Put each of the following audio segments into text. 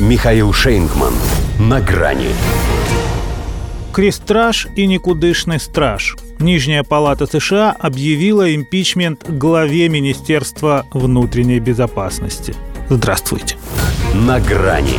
Михаил Шейнгман. На грани. Крестраж и никудышный страж. Нижняя палата США объявила импичмент главе Министерства внутренней безопасности. Здравствуйте. На грани.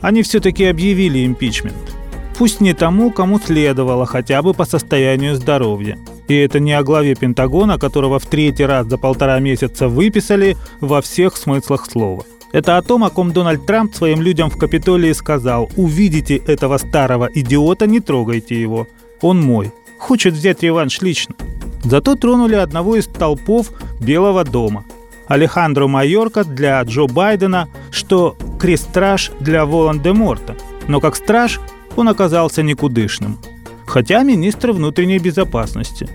Они все-таки объявили импичмент. Пусть не тому, кому следовало, хотя бы по состоянию здоровья. И это не о главе Пентагона, которого в третий раз за полтора месяца выписали во всех смыслах слова. Это о том, о ком Дональд Трамп своим людям в Капитолии сказал «Увидите этого старого идиота, не трогайте его. Он мой. Хочет взять реванш лично». Зато тронули одного из толпов Белого дома. Алехандро Майорка для Джо Байдена, что крестраж для Волан-де-Морта. Но как страж он оказался никудышным. Хотя министр внутренней безопасности.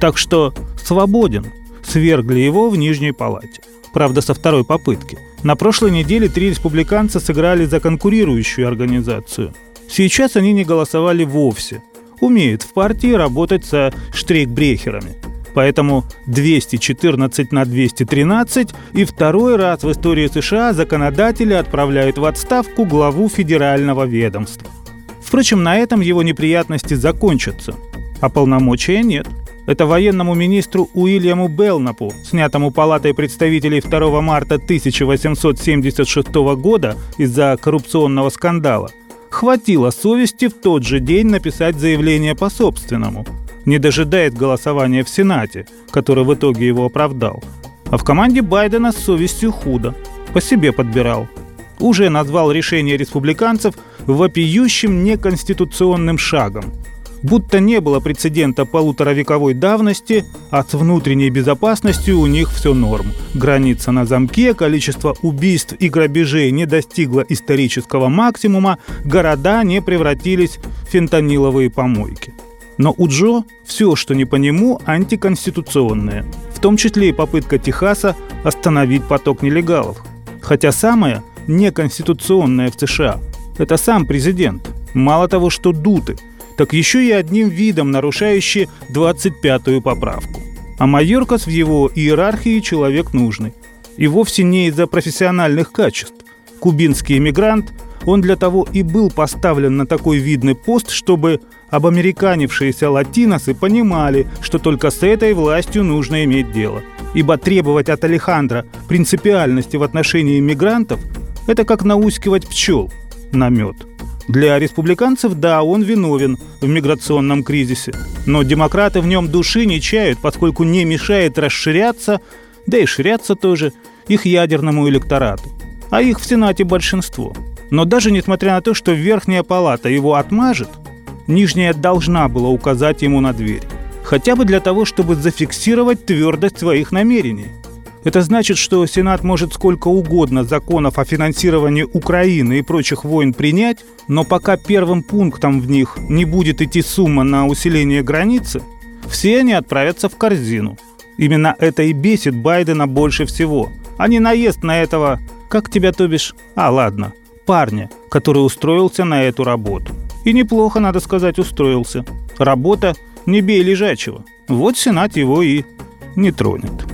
Так что свободен. Свергли его в Нижней палате. Правда, со второй попытки – на прошлой неделе три республиканца сыграли за конкурирующую организацию. Сейчас они не голосовали вовсе. Умеют в партии работать со штрейкбрехерами. Поэтому 214 на 213 и второй раз в истории США законодатели отправляют в отставку главу федерального ведомства. Впрочем, на этом его неприятности закончатся, а полномочия нет – это военному министру Уильяму Белнапу, снятому Палатой представителей 2 марта 1876 года из-за коррупционного скандала, хватило совести в тот же день написать заявление по собственному, не дожидаясь голосования в Сенате, который в итоге его оправдал. А в команде Байдена с совестью худо. По себе подбирал. Уже назвал решение республиканцев вопиющим неконституционным шагом – будто не было прецедента полуторавековой давности, а с внутренней безопасностью у них все норм. Граница на замке, количество убийств и грабежей не достигло исторического максимума, города не превратились в фентаниловые помойки. Но у Джо все, что не по нему, антиконституционное, в том числе и попытка Техаса остановить поток нелегалов. Хотя самое неконституционное в США – это сам президент. Мало того, что дуты – так еще и одним видом нарушающий 25-ю поправку. А Майоркас в его иерархии человек нужный. И вовсе не из-за профессиональных качеств. Кубинский эмигрант, он для того и был поставлен на такой видный пост, чтобы обамериканившиеся латиносы понимали, что только с этой властью нужно иметь дело. Ибо требовать от Алехандра принципиальности в отношении иммигрантов – это как наускивать пчел на мед – для республиканцев, да, он виновен в миграционном кризисе. Но демократы в нем души не чают, поскольку не мешает расширяться, да и ширяться тоже, их ядерному электорату. А их в Сенате большинство. Но даже несмотря на то, что Верхняя Палата его отмажет, Нижняя должна была указать ему на дверь. Хотя бы для того, чтобы зафиксировать твердость своих намерений – это значит, что Сенат может сколько угодно законов о финансировании Украины и прочих войн принять, но пока первым пунктом в них не будет идти сумма на усиление границы, все они отправятся в корзину. Именно это и бесит Байдена больше всего, а не наезд на этого, как тебя то бишь, а ладно, парня, который устроился на эту работу. И неплохо, надо сказать, устроился. Работа не бей лежачего. Вот Сенат его и не тронет.